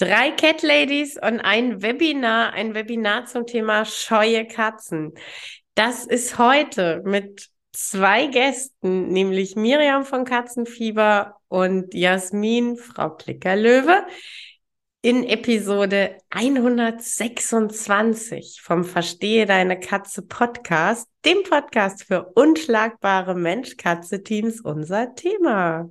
Drei Cat Ladies und ein Webinar, ein Webinar zum Thema scheue Katzen. Das ist heute mit zwei Gästen, nämlich Miriam von Katzenfieber und Jasmin, Frau Klickerlöwe, in Episode 126 vom Verstehe deine Katze Podcast, dem Podcast für unschlagbare Mensch-Katze-Teams, unser Thema.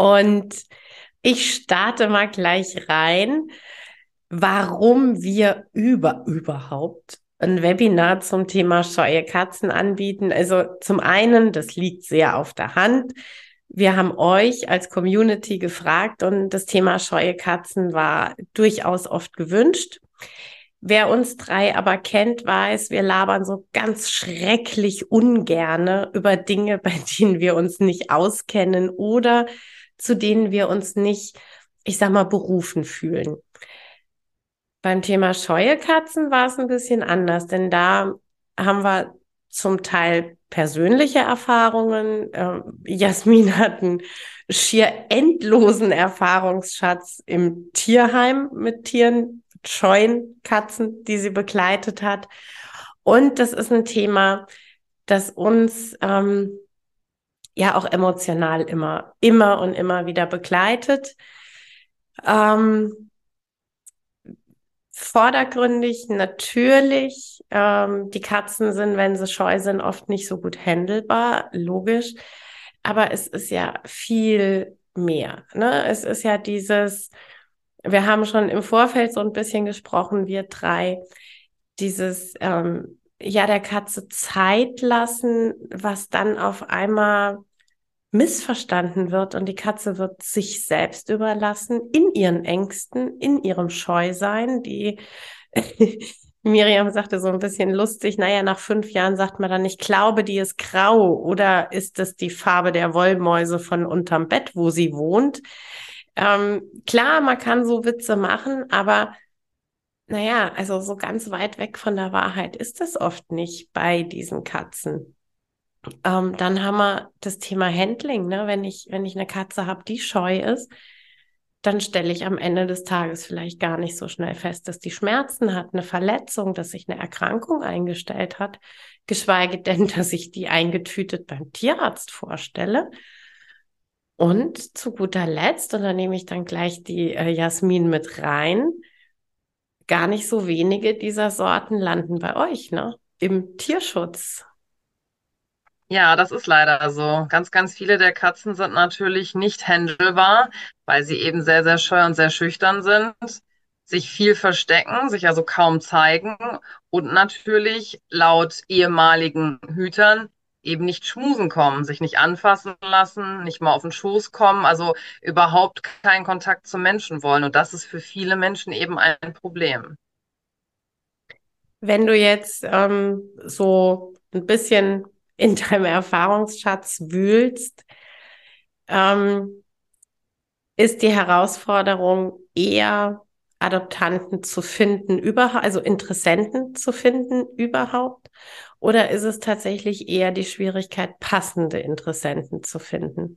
Und ich starte mal gleich rein, warum wir über überhaupt ein Webinar zum Thema scheue Katzen anbieten. Also zum einen, das liegt sehr auf der Hand. Wir haben euch als Community gefragt und das Thema scheue Katzen war durchaus oft gewünscht. Wer uns drei aber kennt, weiß, wir labern so ganz schrecklich ungerne über Dinge, bei denen wir uns nicht auskennen oder zu denen wir uns nicht, ich sag mal, berufen fühlen. Beim Thema scheue Katzen war es ein bisschen anders, denn da haben wir zum Teil persönliche Erfahrungen. Ähm, Jasmin hat einen schier endlosen Erfahrungsschatz im Tierheim mit Tieren, mit scheuen Katzen, die sie begleitet hat. Und das ist ein Thema, das uns ähm, ja auch emotional immer, immer und immer wieder begleitet. Ähm, vordergründig natürlich. Ähm, die Katzen sind, wenn sie scheu sind, oft nicht so gut handelbar, logisch. Aber es ist ja viel mehr. Ne? Es ist ja dieses, wir haben schon im Vorfeld so ein bisschen gesprochen, wir drei, dieses ähm, ja der Katze Zeit lassen, was dann auf einmal missverstanden wird und die Katze wird sich selbst überlassen in ihren Ängsten, in ihrem Scheusein, die Miriam sagte so ein bisschen lustig, naja, nach fünf Jahren sagt man dann, ich glaube, die ist grau oder ist das die Farbe der Wollmäuse von unterm Bett, wo sie wohnt? Ähm, klar, man kann so Witze machen, aber naja, also so ganz weit weg von der Wahrheit ist es oft nicht bei diesen Katzen. Ähm, dann haben wir das Thema Handling. Ne? Wenn ich, wenn ich eine Katze habe, die scheu ist, dann stelle ich am Ende des Tages vielleicht gar nicht so schnell fest, dass die Schmerzen hat, eine Verletzung, dass sich eine Erkrankung eingestellt hat, geschweige denn, dass ich die eingetütet beim Tierarzt vorstelle. Und zu guter Letzt, und da nehme ich dann gleich die äh, Jasmin mit rein, gar nicht so wenige dieser Sorten landen bei euch, ne? Im Tierschutz. Ja, das ist leider so. Ganz, ganz viele der Katzen sind natürlich nicht händelbar, weil sie eben sehr, sehr scheu und sehr schüchtern sind, sich viel verstecken, sich also kaum zeigen und natürlich laut ehemaligen Hütern eben nicht schmusen kommen, sich nicht anfassen lassen, nicht mal auf den Schoß kommen, also überhaupt keinen Kontakt zum Menschen wollen. Und das ist für viele Menschen eben ein Problem. Wenn du jetzt ähm, so ein bisschen in deinem Erfahrungsschatz wühlst, ähm, ist die Herausforderung eher Adoptanten zu finden, überhaupt, also Interessenten zu finden überhaupt? Oder ist es tatsächlich eher die Schwierigkeit, passende Interessenten zu finden?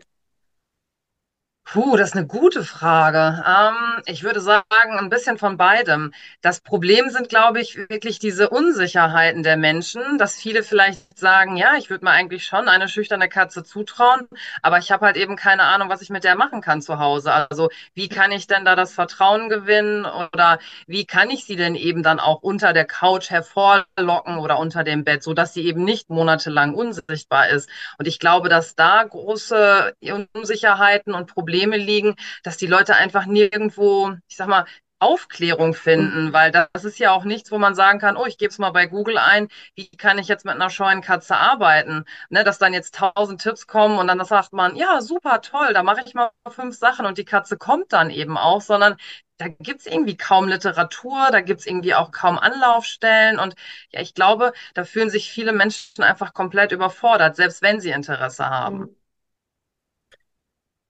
Puh, das ist eine gute Frage. Ähm, ich würde sagen, ein bisschen von beidem. Das Problem sind, glaube ich, wirklich diese Unsicherheiten der Menschen, dass viele vielleicht sagen, ja, ich würde mir eigentlich schon eine schüchterne Katze zutrauen, aber ich habe halt eben keine Ahnung, was ich mit der machen kann zu Hause. Also wie kann ich denn da das Vertrauen gewinnen oder wie kann ich sie denn eben dann auch unter der Couch hervorlocken oder unter dem Bett, so dass sie eben nicht monatelang unsichtbar ist. Und ich glaube, dass da große Unsicherheiten und Probleme Probleme liegen, dass die Leute einfach nirgendwo, ich sag mal, Aufklärung finden, weil das ist ja auch nichts, wo man sagen kann, oh, ich gebe es mal bei Google ein, wie kann ich jetzt mit einer scheuen Katze arbeiten? Ne, dass dann jetzt tausend Tipps kommen und dann sagt man, ja, super, toll, da mache ich mal fünf Sachen und die Katze kommt dann eben auch, sondern da gibt es irgendwie kaum Literatur, da gibt es irgendwie auch kaum Anlaufstellen und ja, ich glaube, da fühlen sich viele Menschen einfach komplett überfordert, selbst wenn sie Interesse haben.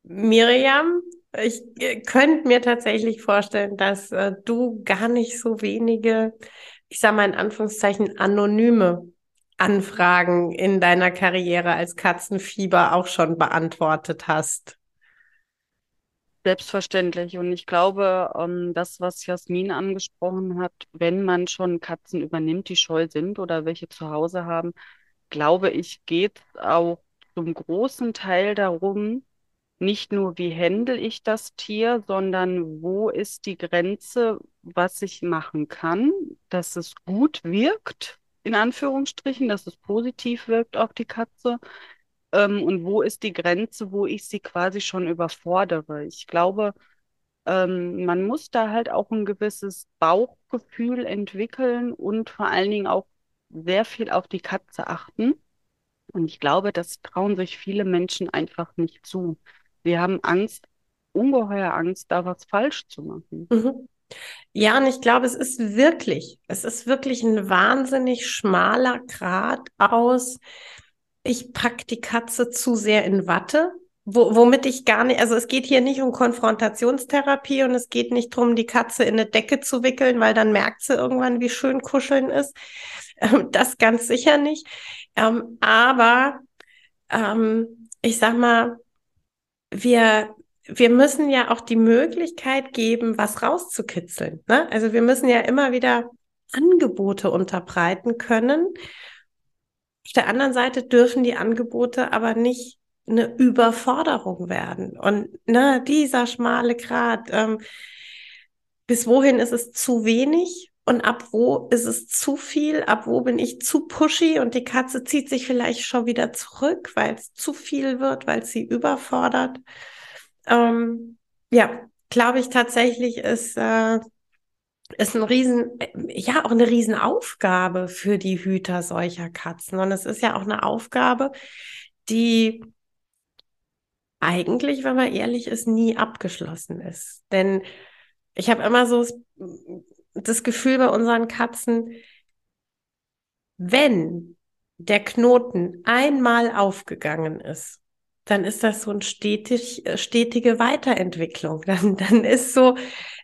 Miriam, ich könnte mir tatsächlich vorstellen, dass äh, du gar nicht so wenige, ich sage mal in Anführungszeichen, anonyme Anfragen in deiner Karriere als Katzenfieber auch schon beantwortet hast. Selbstverständlich. Und ich glaube, ähm, das, was Jasmin angesprochen hat, wenn man schon Katzen übernimmt, die scheu sind oder welche zu Hause haben, glaube ich, geht auch zum großen Teil darum, nicht nur, wie handle ich das Tier, sondern wo ist die Grenze, was ich machen kann, dass es gut wirkt, in Anführungsstrichen, dass es positiv wirkt auf die Katze. Ähm, und wo ist die Grenze, wo ich sie quasi schon überfordere? Ich glaube, ähm, man muss da halt auch ein gewisses Bauchgefühl entwickeln und vor allen Dingen auch sehr viel auf die Katze achten. Und ich glaube, das trauen sich viele Menschen einfach nicht zu. Wir haben Angst, ungeheuer Angst, da was falsch zu machen. Mhm. Ja, und ich glaube, es ist wirklich, es ist wirklich ein wahnsinnig schmaler Grad aus, ich pack die Katze zu sehr in Watte, wo, womit ich gar nicht, also es geht hier nicht um Konfrontationstherapie und es geht nicht darum, die Katze in eine Decke zu wickeln, weil dann merkt sie irgendwann, wie schön kuscheln ist. Ähm, das ganz sicher nicht. Ähm, aber ähm, ich sag mal, wir, wir müssen ja auch die Möglichkeit geben, was rauszukitzeln. Ne? Also wir müssen ja immer wieder Angebote unterbreiten können. Auf der anderen Seite dürfen die Angebote aber nicht eine Überforderung werden. Und ne, dieser schmale Grat, ähm, bis wohin ist es zu wenig und ab wo ist es zu viel, ab wo bin ich zu pushy und die Katze zieht sich vielleicht schon wieder zurück, weil es zu viel wird, weil sie überfordert. Ähm, ja, glaube ich tatsächlich ist, äh, ist ein Riesen, ja, auch eine Riesenaufgabe für die Hüter solcher Katzen. Und es ist ja auch eine Aufgabe, die eigentlich, wenn man ehrlich ist, nie abgeschlossen ist. Denn ich habe immer so das Gefühl bei unseren Katzen, wenn der Knoten einmal aufgegangen ist, dann ist das so eine stetig, äh, stetige Weiterentwicklung. Dann, dann ist so,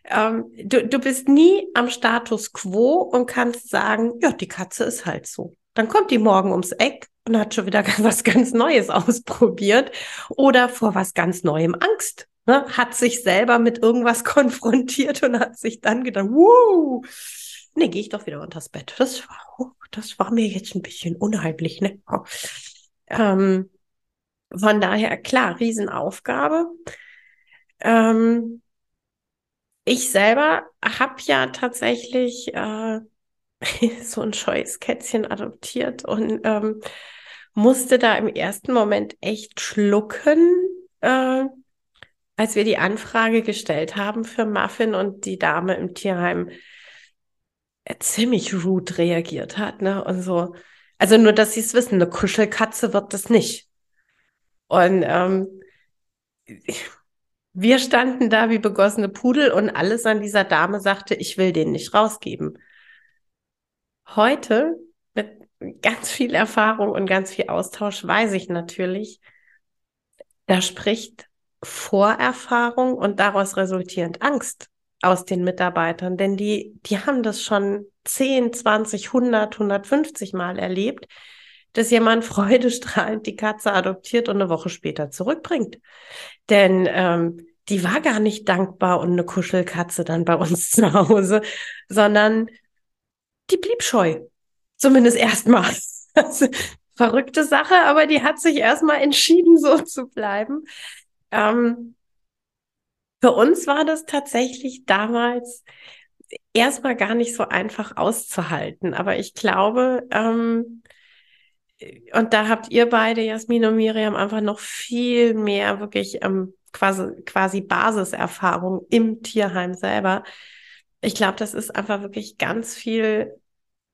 ähm, du, du bist nie am Status quo und kannst sagen, ja, die Katze ist halt so. Dann kommt die morgen ums Eck und hat schon wieder was ganz Neues ausprobiert oder vor was ganz Neuem Angst ne, hat sich selber mit irgendwas konfrontiert und hat sich dann gedacht, wow, nee, gehe ich doch wieder unters Bett. Das war, das war mir jetzt ein bisschen unheimlich, ne? Ähm, von daher, klar, Riesenaufgabe. Ähm, ich selber habe ja tatsächlich äh, so ein scheues Kätzchen adoptiert und ähm, musste da im ersten Moment echt schlucken, äh, als wir die Anfrage gestellt haben für Muffin und die Dame im Tierheim äh, ziemlich rude reagiert hat, ne? Und so, also nur, dass sie es wissen, eine Kuschelkatze wird das nicht. Und ähm, wir standen da wie begossene Pudel und alles an dieser Dame sagte, ich will den nicht rausgeben. Heute mit ganz viel Erfahrung und ganz viel Austausch weiß ich natürlich, da spricht Vorerfahrung und daraus resultierend Angst aus den Mitarbeitern, denn die, die haben das schon 10, 20, 100, 150 Mal erlebt, dass jemand freudestrahlend die Katze adoptiert und eine Woche später zurückbringt. Denn ähm, die war gar nicht dankbar und eine Kuschelkatze dann bei uns zu Hause, sondern die blieb scheu. Zumindest erstmal. Also, verrückte Sache, aber die hat sich erstmal entschieden, so zu bleiben. Ähm, für uns war das tatsächlich damals erstmal gar nicht so einfach auszuhalten. Aber ich glaube, ähm, und da habt ihr beide, Jasmin und Miriam, einfach noch viel mehr wirklich ähm, quasi, quasi Basiserfahrung im Tierheim selber. Ich glaube, das ist einfach wirklich ganz viel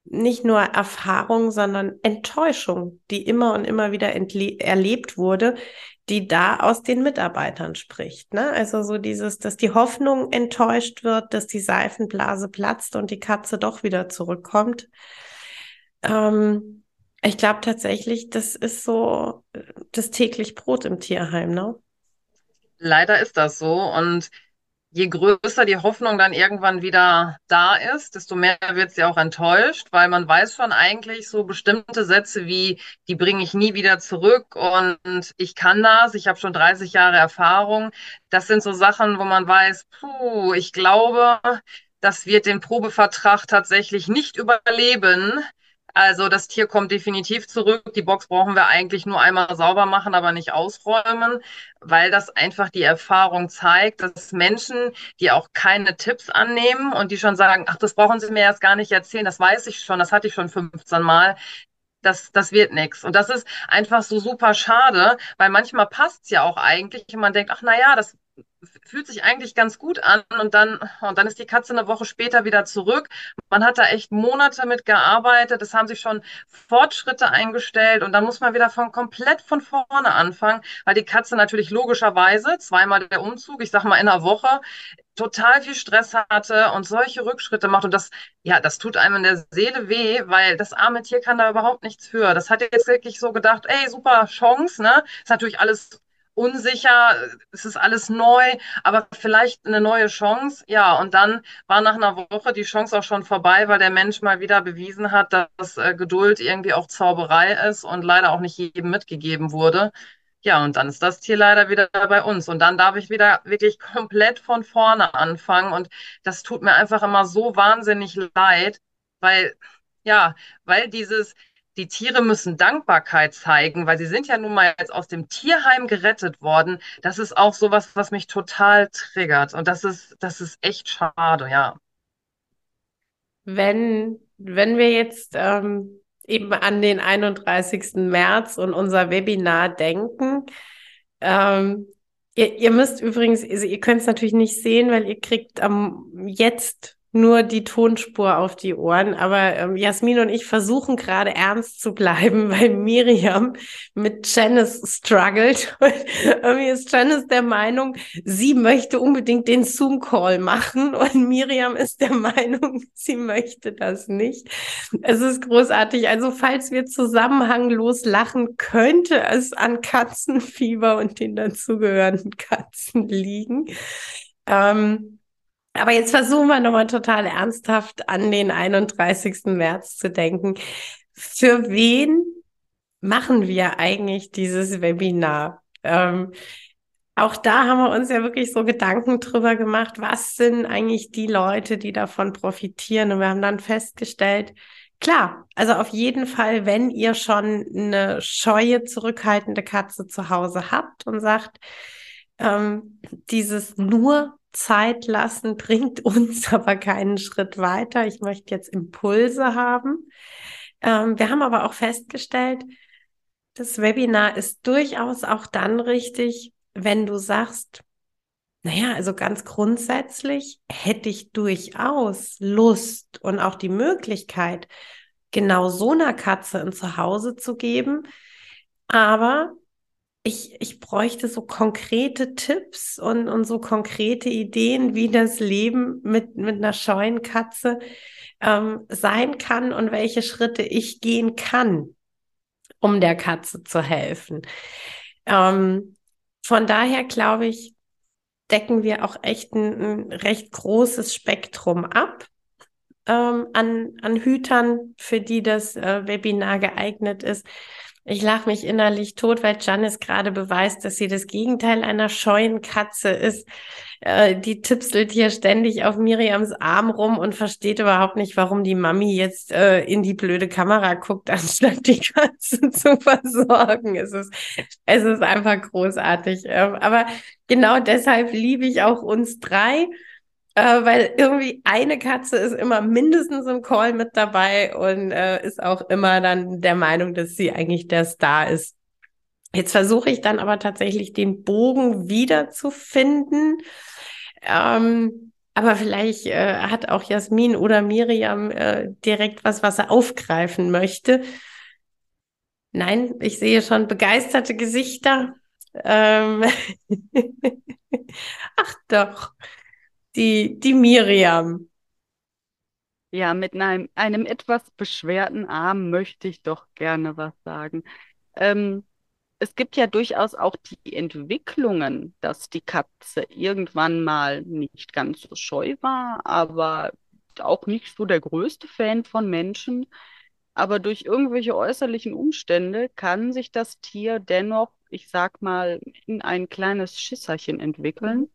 nicht nur Erfahrung, sondern Enttäuschung, die immer und immer wieder erlebt wurde, die da aus den Mitarbeitern spricht. Ne? Also so dieses, dass die Hoffnung enttäuscht wird, dass die Seifenblase platzt und die Katze doch wieder zurückkommt. Ähm, ich glaube tatsächlich, das ist so äh, das täglich Brot im Tierheim, ne? Leider ist das so. Und je größer die Hoffnung dann irgendwann wieder da ist, desto mehr wird sie auch enttäuscht, weil man weiß schon eigentlich so bestimmte Sätze wie, die bringe ich nie wieder zurück und ich kann das, ich habe schon 30 Jahre Erfahrung. Das sind so Sachen, wo man weiß, puh, ich glaube, das wird den Probevertrag tatsächlich nicht überleben. Also das Tier kommt definitiv zurück. Die Box brauchen wir eigentlich nur einmal sauber machen, aber nicht ausräumen, weil das einfach die Erfahrung zeigt, dass Menschen, die auch keine Tipps annehmen und die schon sagen, ach, das brauchen Sie mir erst gar nicht erzählen, das weiß ich schon, das hatte ich schon 15 Mal, das, das wird nichts. Und das ist einfach so super schade, weil manchmal passt es ja auch eigentlich und man denkt, ach na ja, das fühlt sich eigentlich ganz gut an und dann, und dann ist die Katze eine Woche später wieder zurück. Man hat da echt Monate mit gearbeitet, es haben sich schon Fortschritte eingestellt und dann muss man wieder von komplett von vorne anfangen, weil die Katze natürlich logischerweise zweimal der Umzug, ich sag mal in einer Woche, total viel Stress hatte und solche Rückschritte macht und das, ja, das tut einem in der Seele weh, weil das arme Tier kann da überhaupt nichts für. Das hat jetzt wirklich so gedacht, ey, super Chance, ne? Ist natürlich alles unsicher, es ist alles neu, aber vielleicht eine neue Chance. Ja, und dann war nach einer Woche die Chance auch schon vorbei, weil der Mensch mal wieder bewiesen hat, dass äh, Geduld irgendwie auch Zauberei ist und leider auch nicht jedem mitgegeben wurde. Ja, und dann ist das Tier leider wieder bei uns. Und dann darf ich wieder wirklich komplett von vorne anfangen. Und das tut mir einfach immer so wahnsinnig leid, weil, ja, weil dieses, die Tiere müssen Dankbarkeit zeigen, weil sie sind ja nun mal jetzt aus dem Tierheim gerettet worden. Das ist auch sowas, was mich total triggert. Und das ist, das ist echt schade, ja. Wenn, wenn wir jetzt ähm, eben an den 31. März und unser Webinar denken, ähm, ihr, ihr müsst übrigens, also ihr könnt es natürlich nicht sehen, weil ihr kriegt am jetzt nur die Tonspur auf die Ohren. Aber ähm, Jasmin und ich versuchen gerade ernst zu bleiben, weil Miriam mit Janice struggelt. Irgendwie ist Janice der Meinung, sie möchte unbedingt den Zoom-Call machen und Miriam ist der Meinung, sie möchte das nicht. Es ist großartig. Also falls wir zusammenhanglos lachen, könnte es an Katzenfieber und den dazugehörenden Katzen liegen. Ähm, aber jetzt versuchen wir nochmal total ernsthaft an den 31. März zu denken. Für wen machen wir eigentlich dieses Webinar? Ähm, auch da haben wir uns ja wirklich so Gedanken drüber gemacht, was sind eigentlich die Leute, die davon profitieren? Und wir haben dann festgestellt, klar, also auf jeden Fall, wenn ihr schon eine scheue, zurückhaltende Katze zu Hause habt und sagt, ähm, dieses nur Zeit lassen bringt uns aber keinen Schritt weiter. Ich möchte jetzt Impulse haben. Ähm, wir haben aber auch festgestellt, das Webinar ist durchaus auch dann richtig, wenn du sagst, naja, also ganz grundsätzlich hätte ich durchaus Lust und auch die Möglichkeit, genau so einer Katze ein Zuhause zu geben. Aber ich, ich bräuchte so konkrete Tipps und, und so konkrete Ideen, wie das Leben mit, mit einer scheuen Katze ähm, sein kann und welche Schritte ich gehen kann, um der Katze zu helfen. Ähm, von daher glaube ich, decken wir auch echt ein, ein recht großes Spektrum ab. ähm, an, an Hütern, für die das äh, Webinar geeignet ist. Ich lache mich innerlich tot, weil Janice gerade beweist, dass sie das Gegenteil einer scheuen Katze ist. Äh, die tipselt hier ständig auf Miriams Arm rum und versteht überhaupt nicht, warum die Mami jetzt äh, in die blöde Kamera guckt, anstatt die Katze zu versorgen. Es ist, es ist einfach großartig. Ähm, aber genau deshalb liebe ich auch uns drei äh, weil irgendwie eine Katze ist immer mindestens im Call mit dabei und äh, ist auch immer dann der Meinung, dass sie eigentlich der Star ist. Jetzt versuche ich dann aber tatsächlich den Bogen wiederzufinden. Ähm, aber vielleicht äh, hat auch Jasmin oder Miriam äh, direkt was, was er aufgreifen möchte. Nein, ich sehe schon begeisterte Gesichter. Ähm Ach doch die, die Miriam. Ja, mit einem, einem etwas beschwerten Arm möchte ich doch gerne was sagen. Ähm, es gibt ja durchaus auch die Entwicklungen, dass die Katze irgendwann mal nicht ganz so scheu war, aber auch nicht so der größte Fan von Menschen. Aber durch irgendwelche äußerlichen Umstände kann sich das Tier dennoch, ich sag mal, in ein kleines Schisserchen entwickeln.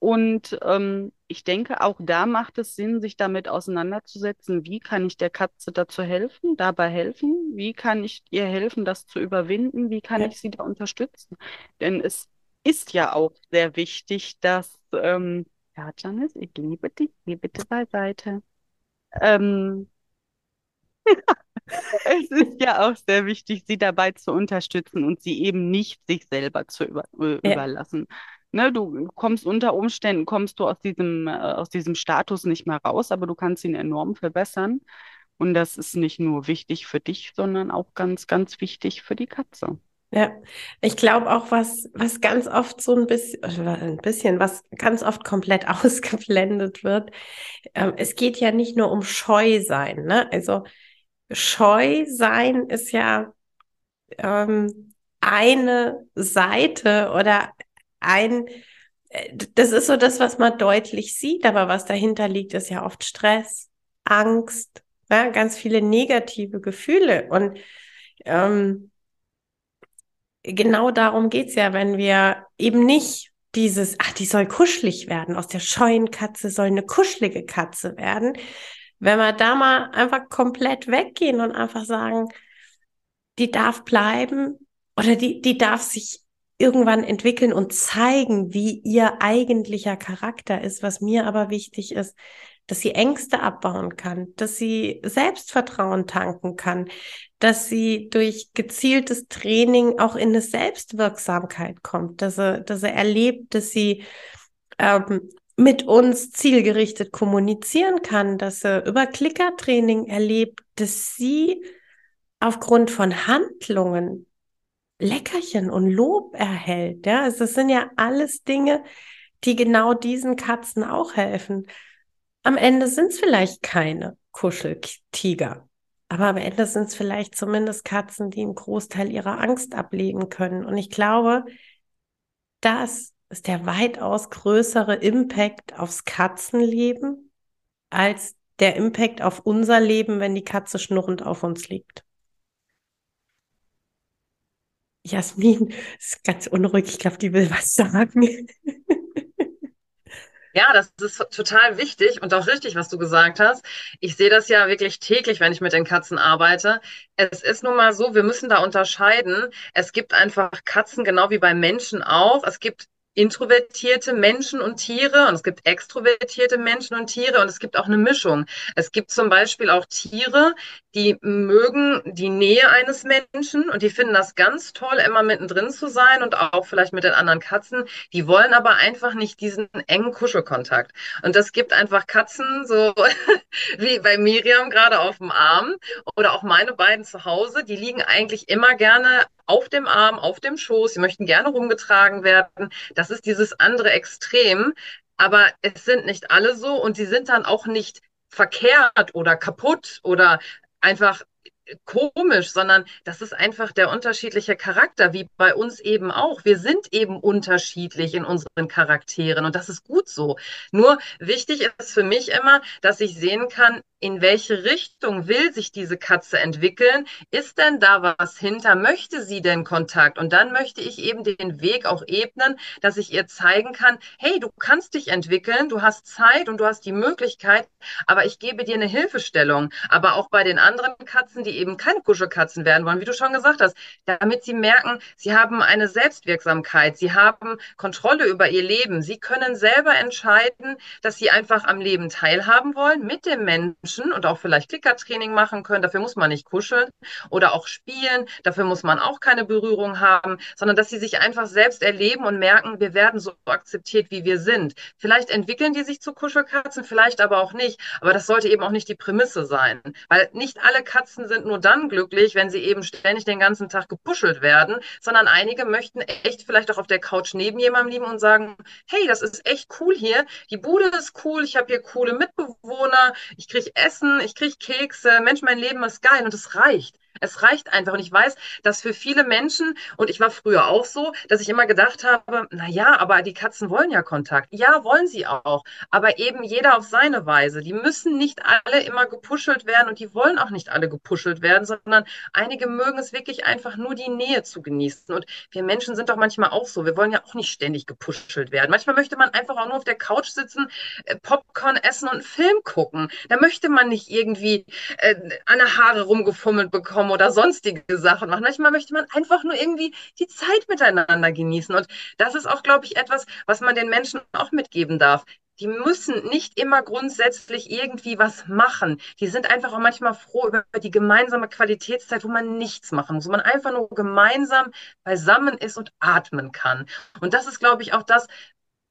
Und ähm, ich denke, auch da macht es Sinn, sich damit auseinanderzusetzen, wie kann ich der Katze dazu helfen, dabei helfen, wie kann ich ihr helfen, das zu überwinden, wie kann ja. ich sie da unterstützen. Denn es ist ja auch sehr wichtig, dass, ähm, ja, Janice, ich liebe dich, geh bitte beiseite. Ähm, es ist ja auch sehr wichtig, sie dabei zu unterstützen und sie eben nicht sich selber zu über, ja. überlassen ne, du kommst unter Umständen, kommst du aus diesem, äh, aus diesem Status nicht mehr raus, aber du kannst ihn enorm verbessern. Und das ist nicht nur wichtig für dich, sondern auch ganz, ganz wichtig für die Katze. Ja, ich glaube auch, was, was ganz oft so ein bisschen, ein bisschen, was ganz oft komplett ausgeblendet wird. Ähm, es geht ja nicht nur um Scheu sein, ne? Also Scheu sein ist ja ähm, eine Seite oder ein, äh, das ist so das, was man deutlich sieht, aber was dahinter liegt, ist ja oft Stress, Angst, ja, ganz viele negative Gefühle. Und ähm, genau darum geht's ja, wenn wir eben nicht dieses, ach, die soll kuschelig werden, aus der scheuen Katze soll eine kuschelige Katze werden. Wenn wir da mal einfach komplett weggehen und einfach sagen, die darf bleiben oder die, die darf sich irgendwann entwickeln und zeigen, wie ihr eigentlicher Charakter ist. Was mir aber wichtig ist, dass sie Ängste abbauen kann, dass sie Selbstvertrauen tanken kann, dass sie durch gezieltes Training auch in eine Selbstwirksamkeit kommt, dass er, dass er erlebt, dass sie ähm, mit uns zielgerichtet kommunizieren kann, dass er über Klickertraining erlebt, dass sie aufgrund von Handlungen Leckerchen und Lob erhält. Ja, also es sind ja alles Dinge, die genau diesen Katzen auch helfen. Am Ende sind es vielleicht keine Kuscheltiger, aber am Ende sind es vielleicht zumindest Katzen, die einen Großteil ihrer Angst ablegen können. Und ich glaube, das ist der weitaus größere Impact aufs Katzenleben als der Impact auf unser Leben, wenn die Katze schnurrend auf uns liegt. Jasmin ist ganz unruhig. Ich glaube, die will was sagen. Ja, das ist total wichtig und auch richtig, was du gesagt hast. Ich sehe das ja wirklich täglich, wenn ich mit den Katzen arbeite. Es ist nun mal so, wir müssen da unterscheiden. Es gibt einfach Katzen, genau wie bei Menschen auch. Es gibt introvertierte Menschen und Tiere und es gibt extrovertierte Menschen und Tiere und es gibt auch eine Mischung. Es gibt zum Beispiel auch Tiere, die mögen die Nähe eines Menschen und die finden das ganz toll, immer mittendrin zu sein und auch vielleicht mit den anderen Katzen. Die wollen aber einfach nicht diesen engen Kuschelkontakt. Und das gibt einfach Katzen, so wie bei Miriam gerade auf dem Arm oder auch meine beiden zu Hause, die liegen eigentlich immer gerne auf dem Arm, auf dem Schoß. Sie möchten gerne rumgetragen werden. Das ist dieses andere Extrem. Aber es sind nicht alle so und sie sind dann auch nicht verkehrt oder kaputt oder einfach komisch, sondern das ist einfach der unterschiedliche Charakter, wie bei uns eben auch. Wir sind eben unterschiedlich in unseren Charakteren und das ist gut so. Nur wichtig ist für mich immer, dass ich sehen kann, in welche Richtung will sich diese Katze entwickeln? Ist denn da was hinter? Möchte sie denn Kontakt? Und dann möchte ich eben den Weg auch ebnen, dass ich ihr zeigen kann, hey, du kannst dich entwickeln, du hast Zeit und du hast die Möglichkeit, aber ich gebe dir eine Hilfestellung. Aber auch bei den anderen Katzen, die eben keine Kuschelkatzen werden wollen, wie du schon gesagt hast, damit sie merken, sie haben eine Selbstwirksamkeit, sie haben Kontrolle über ihr Leben, sie können selber entscheiden, dass sie einfach am Leben teilhaben wollen mit dem Menschen und auch vielleicht Klickertraining machen können. Dafür muss man nicht kuscheln oder auch spielen. Dafür muss man auch keine Berührung haben, sondern dass sie sich einfach selbst erleben und merken, wir werden so akzeptiert, wie wir sind. Vielleicht entwickeln die sich zu Kuschelkatzen, vielleicht aber auch nicht. Aber das sollte eben auch nicht die Prämisse sein, weil nicht alle Katzen sind nur dann glücklich, wenn sie eben ständig den ganzen Tag gepuschelt werden, sondern einige möchten echt vielleicht auch auf der Couch neben jemandem lieben und sagen, hey, das ist echt cool hier, die Bude ist cool, ich habe hier coole Mitbewohner, ich kriege Essen, ich kriege Kekse, Mensch, mein Leben ist geil und es reicht. Es reicht einfach. Und ich weiß, dass für viele Menschen, und ich war früher auch so, dass ich immer gedacht habe, na ja, aber die Katzen wollen ja Kontakt. Ja, wollen sie auch. Aber eben jeder auf seine Weise. Die müssen nicht alle immer gepuschelt werden und die wollen auch nicht alle gepuschelt werden, sondern einige mögen es wirklich einfach nur die Nähe zu genießen. Und wir Menschen sind doch manchmal auch so. Wir wollen ja auch nicht ständig gepuschelt werden. Manchmal möchte man einfach auch nur auf der Couch sitzen, äh, Popcorn essen und einen Film gucken. Da möchte man nicht irgendwie äh, an der Haare rumgefummelt bekommen kommen oder sonstige Sachen machen. Manchmal möchte man einfach nur irgendwie die Zeit miteinander genießen. Und das ist auch, glaube ich, etwas, was man den Menschen auch mitgeben darf. Die müssen nicht immer grundsätzlich irgendwie was machen. Die sind einfach auch manchmal froh über die gemeinsame Qualitätszeit, wo man nichts machen muss, wo man einfach nur gemeinsam beisammen ist und atmen kann. Und das ist, glaube ich, auch das,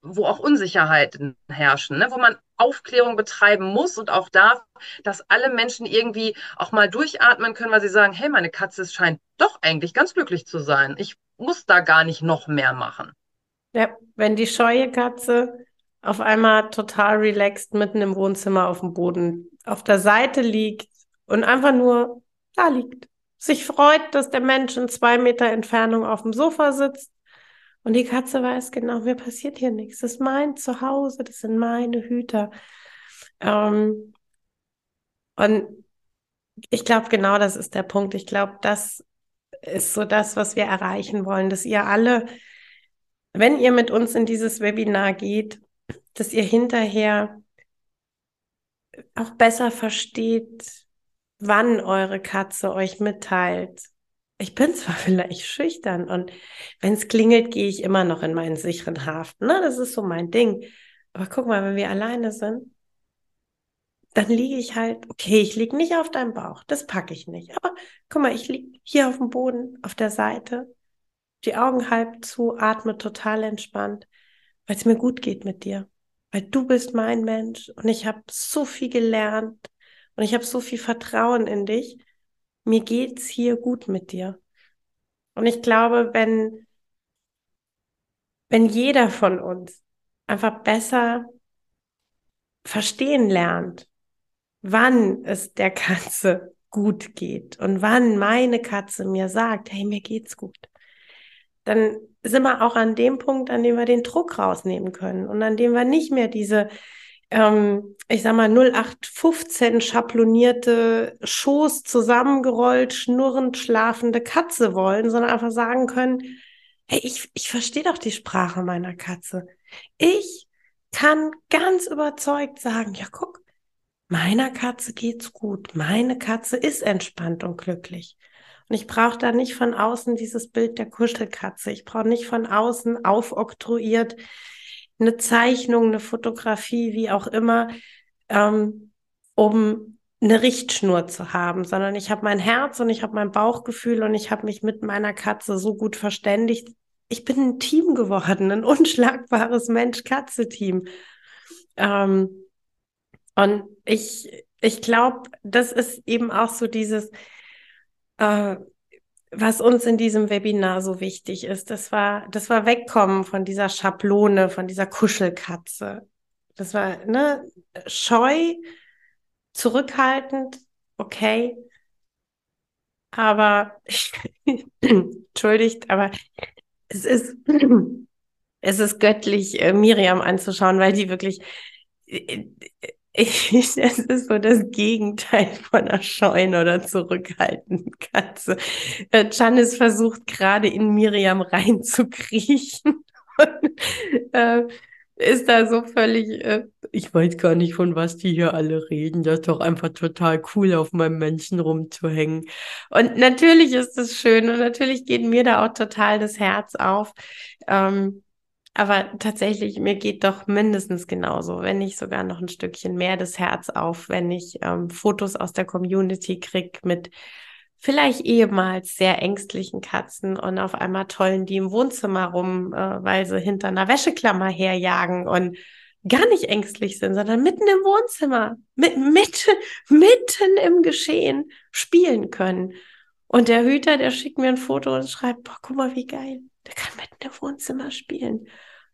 wo auch Unsicherheiten herrschen, ne? wo man Aufklärung betreiben muss und auch darf, dass alle Menschen irgendwie auch mal durchatmen können, weil sie sagen, hey, meine Katze scheint doch eigentlich ganz glücklich zu sein. Ich muss da gar nicht noch mehr machen. Ja, wenn die scheue Katze auf einmal total relaxed mitten im Wohnzimmer auf dem Boden auf der Seite liegt und einfach nur da liegt, sich freut, dass der Mensch in zwei Meter Entfernung auf dem Sofa sitzt und die Katze weiß genau, mir passiert hier nichts. Das ist mein Zuhause, das sind meine Hüter. Ähm, und ich glaube, genau das ist der Punkt. Ich glaube, das ist so das, was wir erreichen wollen, dass ihr alle, wenn ihr mit uns in dieses Webinar geht, dass ihr hinterher auch besser versteht, wann eure Katze euch mitteilt, ich bin zwar vielleicht schüchtern und wenn es klingelt, gehe ich immer noch in meinen sicheren Hafen. Ne? Das ist so mein Ding. Aber guck mal, wenn wir alleine sind, dann liege ich halt, okay, ich liege nicht auf deinem Bauch, das packe ich nicht. Aber guck mal, ich liege hier auf dem Boden, auf der Seite, die Augen halb zu, atme total entspannt, weil es mir gut geht mit dir. Weil du bist mein Mensch und ich habe so viel gelernt und ich habe so viel Vertrauen in dich mir geht's hier gut mit dir. Und ich glaube, wenn, wenn jeder von uns einfach besser verstehen lernt, wann es der Katze gut geht und wann meine Katze mir sagt, hey, mir geht's gut, dann sind wir auch an dem Punkt, an dem wir den Druck rausnehmen können und an dem wir nicht mehr diese ähm, ich sag mal, 0815 schablonierte, Schoß zusammengerollt, schnurrend schlafende Katze wollen, sondern einfach sagen können, hey, ich, ich verstehe doch die Sprache meiner Katze. Ich kann ganz überzeugt sagen, ja, guck, meiner Katze geht's gut. Meine Katze ist entspannt und glücklich. Und ich brauche da nicht von außen dieses Bild der Kuschelkatze. Ich brauche nicht von außen aufoktroyiert eine Zeichnung, eine Fotografie, wie auch immer, ähm, um eine Richtschnur zu haben, sondern ich habe mein Herz und ich habe mein Bauchgefühl und ich habe mich mit meiner Katze so gut verständigt. Ich bin ein Team geworden, ein unschlagbares Mensch-Katze-Team. Ähm, und ich, ich glaube, das ist eben auch so dieses, äh, was uns in diesem Webinar so wichtig ist, das war, das war Wegkommen von dieser Schablone, von dieser Kuschelkatze. Das war, ne, scheu, zurückhaltend, okay. aber entschuldigt, aber es ist, es ist göttlich, äh, Miriam anzuschauen, weil die wirklich, äh, ich, es ist so das Gegenteil von einer scheuen oder zurückhaltenden Katze. Äh, Janis versucht gerade in Miriam reinzukriechen. Und, äh, ist da so völlig, äh, ich weiß gar nicht, von was die hier alle reden. Das ist doch einfach total cool, auf meinem Menschen rumzuhängen. Und natürlich ist es schön und natürlich geht mir da auch total das Herz auf. Ähm, aber tatsächlich, mir geht doch mindestens genauso, wenn nicht sogar noch ein Stückchen mehr das Herz auf, wenn ich ähm, Fotos aus der Community krieg mit vielleicht ehemals sehr ängstlichen Katzen und auf einmal tollen die im Wohnzimmer rum, äh, weil sie hinter einer Wäscheklammer herjagen und gar nicht ängstlich sind, sondern mitten im Wohnzimmer, mit, mitten, mitten im Geschehen spielen können. Und der Hüter, der schickt mir ein Foto und schreibt, boah, guck mal, wie geil. Der kann mitten im Wohnzimmer spielen.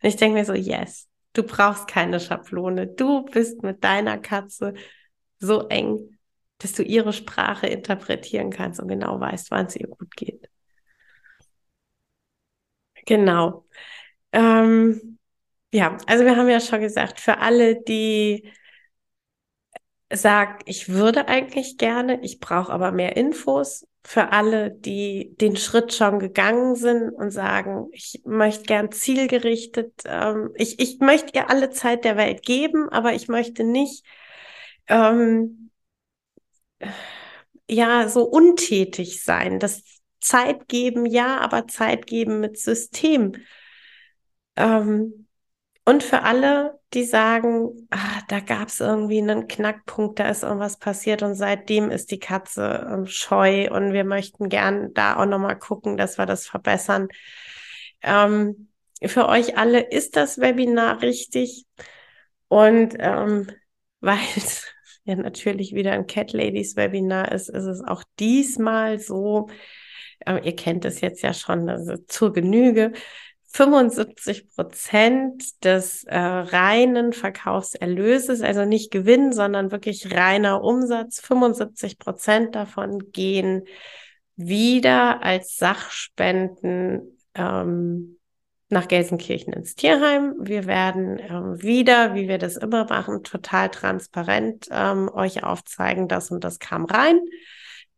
Und ich denke mir so, yes, du brauchst keine Schablone. Du bist mit deiner Katze so eng dass du ihre Sprache interpretieren kannst und genau weißt, wann es ihr gut geht. Genau. Ähm, ja, also wir haben ja schon gesagt, für alle, die sagen, ich würde eigentlich gerne, ich brauche aber mehr Infos, für alle, die den Schritt schon gegangen sind und sagen, ich möchte gern zielgerichtet, ähm, ich, ich möchte ihr alle Zeit der Welt geben, aber ich möchte nicht ähm, ja, so untätig sein. Das Zeit geben, ja, aber Zeit geben mit System. Ähm, und für alle, die sagen, ah, da gab es irgendwie einen Knackpunkt, da ist irgendwas passiert und seitdem ist die Katze ähm, scheu und wir möchten gern da auch nochmal gucken, dass wir das verbessern. Ähm, für euch alle ist das Webinar richtig und ähm, weil ja natürlich wieder ein Cat Ladies Webinar ist, ist es auch diesmal so, äh, ihr kennt es jetzt ja schon also zur Genüge, 75 Prozent des äh, reinen Verkaufserlöses, also nicht Gewinn, sondern wirklich reiner Umsatz, 75 Prozent davon gehen wieder als Sachspenden ähm, nach Gelsenkirchen ins Tierheim. Wir werden ähm, wieder, wie wir das immer machen, total transparent ähm, euch aufzeigen, das und das kam rein.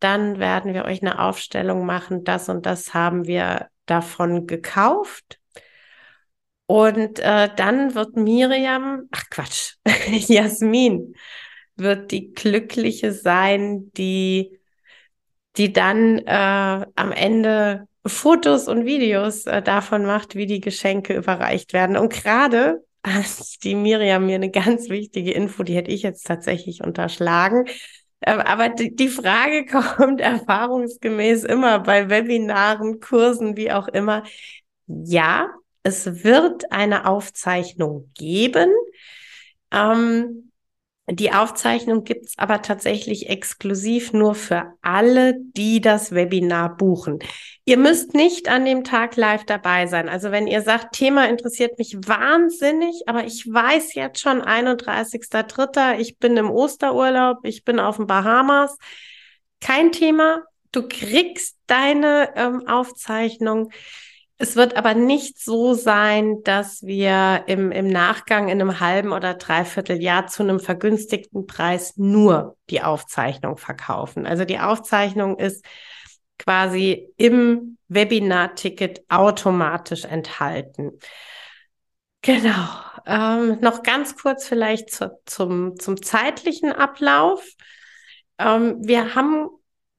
Dann werden wir euch eine Aufstellung machen, das und das haben wir davon gekauft. Und äh, dann wird Miriam, ach Quatsch, Jasmin wird die Glückliche sein, die, die dann äh, am Ende Fotos und Videos äh, davon macht, wie die Geschenke überreicht werden. Und gerade hat die Miriam mir eine ganz wichtige Info, die hätte ich jetzt tatsächlich unterschlagen. Ähm, aber die, die Frage kommt erfahrungsgemäß immer bei Webinaren, Kursen, wie auch immer. Ja, es wird eine Aufzeichnung geben. Ähm, die Aufzeichnung gibt's aber tatsächlich exklusiv nur für alle, die das Webinar buchen. Ihr müsst nicht an dem Tag live dabei sein. Also wenn ihr sagt, Thema interessiert mich wahnsinnig, aber ich weiß jetzt schon 31.3., ich bin im Osterurlaub, ich bin auf den Bahamas. Kein Thema. Du kriegst deine ähm, Aufzeichnung. Es wird aber nicht so sein, dass wir im, im Nachgang in einem halben oder dreiviertel Jahr zu einem vergünstigten Preis nur die Aufzeichnung verkaufen. Also die Aufzeichnung ist quasi im Webinar-Ticket automatisch enthalten. Genau. Ähm, noch ganz kurz vielleicht zu, zum, zum zeitlichen Ablauf. Ähm, wir haben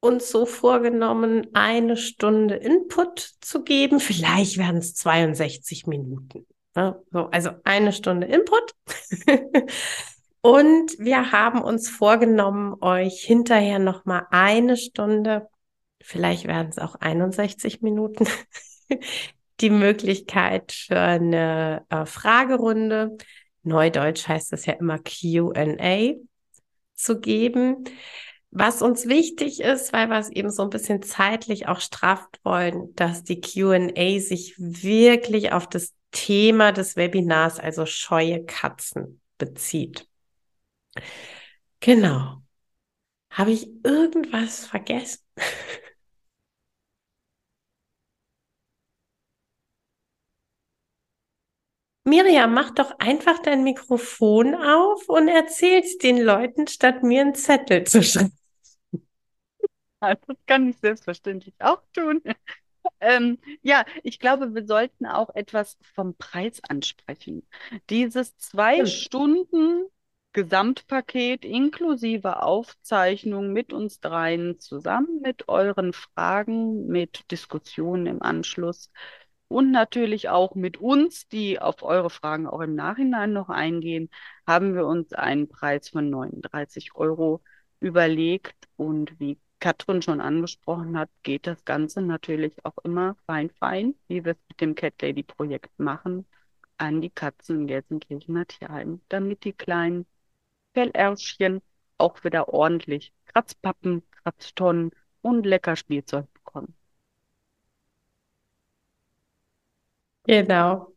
uns so vorgenommen, eine Stunde Input zu geben. Vielleicht werden es 62 Minuten. Ne? So, also eine Stunde Input. Und wir haben uns vorgenommen, euch hinterher noch mal eine Stunde, vielleicht werden es auch 61 Minuten, die Möglichkeit für eine äh, Fragerunde. Neudeutsch heißt das ja immer Q&A zu geben. Was uns wichtig ist, weil wir es eben so ein bisschen zeitlich auch straft wollen, dass die QA sich wirklich auf das Thema des Webinars, also scheue Katzen, bezieht. Genau. Habe ich irgendwas vergessen? Miriam, mach doch einfach dein Mikrofon auf und erzähl's den Leuten, statt mir einen Zettel zu schreiben. Das kann ich selbstverständlich auch tun. Ähm, ja, ich glaube, wir sollten auch etwas vom Preis ansprechen. Dieses zwei Stimmt. Stunden Gesamtpaket inklusive Aufzeichnung mit uns dreien zusammen mit euren Fragen, mit Diskussionen im Anschluss und natürlich auch mit uns, die auf eure Fragen auch im Nachhinein noch eingehen, haben wir uns einen Preis von 39 Euro überlegt. Und wie Katrin schon angesprochen hat, geht das Ganze natürlich auch immer fein, fein, wie wir es mit dem Cat Lady Projekt machen, an die Katzen in Gelsenkirchener Tierheim, damit die kleinen Fellärschchen auch wieder ordentlich Kratzpappen, Kratztonnen und lecker Spielzeug bekommen. Genau.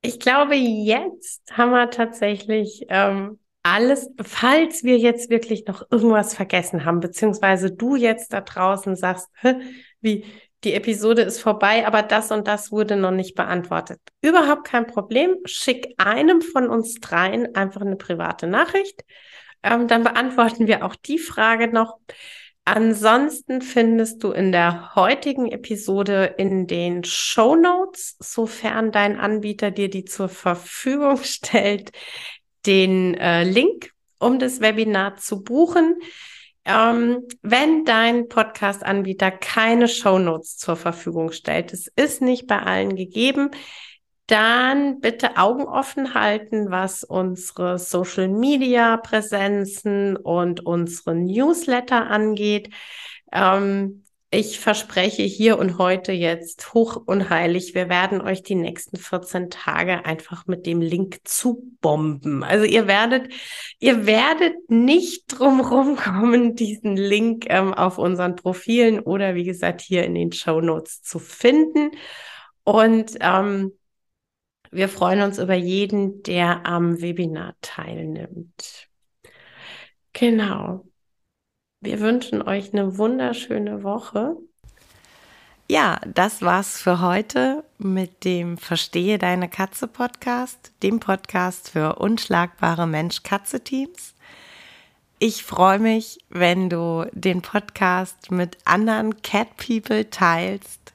Ich glaube, jetzt haben wir tatsächlich ähm, alles, falls wir jetzt wirklich noch irgendwas vergessen haben, beziehungsweise du jetzt da draußen sagst, "Hä, wie die Episode ist vorbei, aber das und das wurde noch nicht beantwortet. Überhaupt kein Problem. Schick einem von uns dreien einfach eine private Nachricht. Ähm, dann beantworten wir auch die Frage noch. Ansonsten findest du in der heutigen Episode in den Show Notes, sofern dein Anbieter dir die zur Verfügung stellt, den äh, Link, um das Webinar zu buchen. Ähm, wenn dein Podcast-Anbieter keine Show Notes zur Verfügung stellt, es ist nicht bei allen gegeben, dann bitte Augen offen halten, was unsere Social Media Präsenzen und unsere Newsletter angeht. Ähm, ich verspreche hier und heute jetzt hoch und heilig, wir werden euch die nächsten 14 Tage einfach mit dem Link zubomben. Also ihr werdet, ihr werdet nicht drum rumkommen, diesen Link ähm, auf unseren Profilen oder wie gesagt hier in den Show Notes zu finden. Und ähm, wir freuen uns über jeden, der am Webinar teilnimmt. Genau. Wir wünschen euch eine wunderschöne Woche. Ja, das war's für heute mit dem Verstehe deine Katze Podcast, dem Podcast für unschlagbare Mensch-Katze-Teams. Ich freue mich, wenn du den Podcast mit anderen Cat People teilst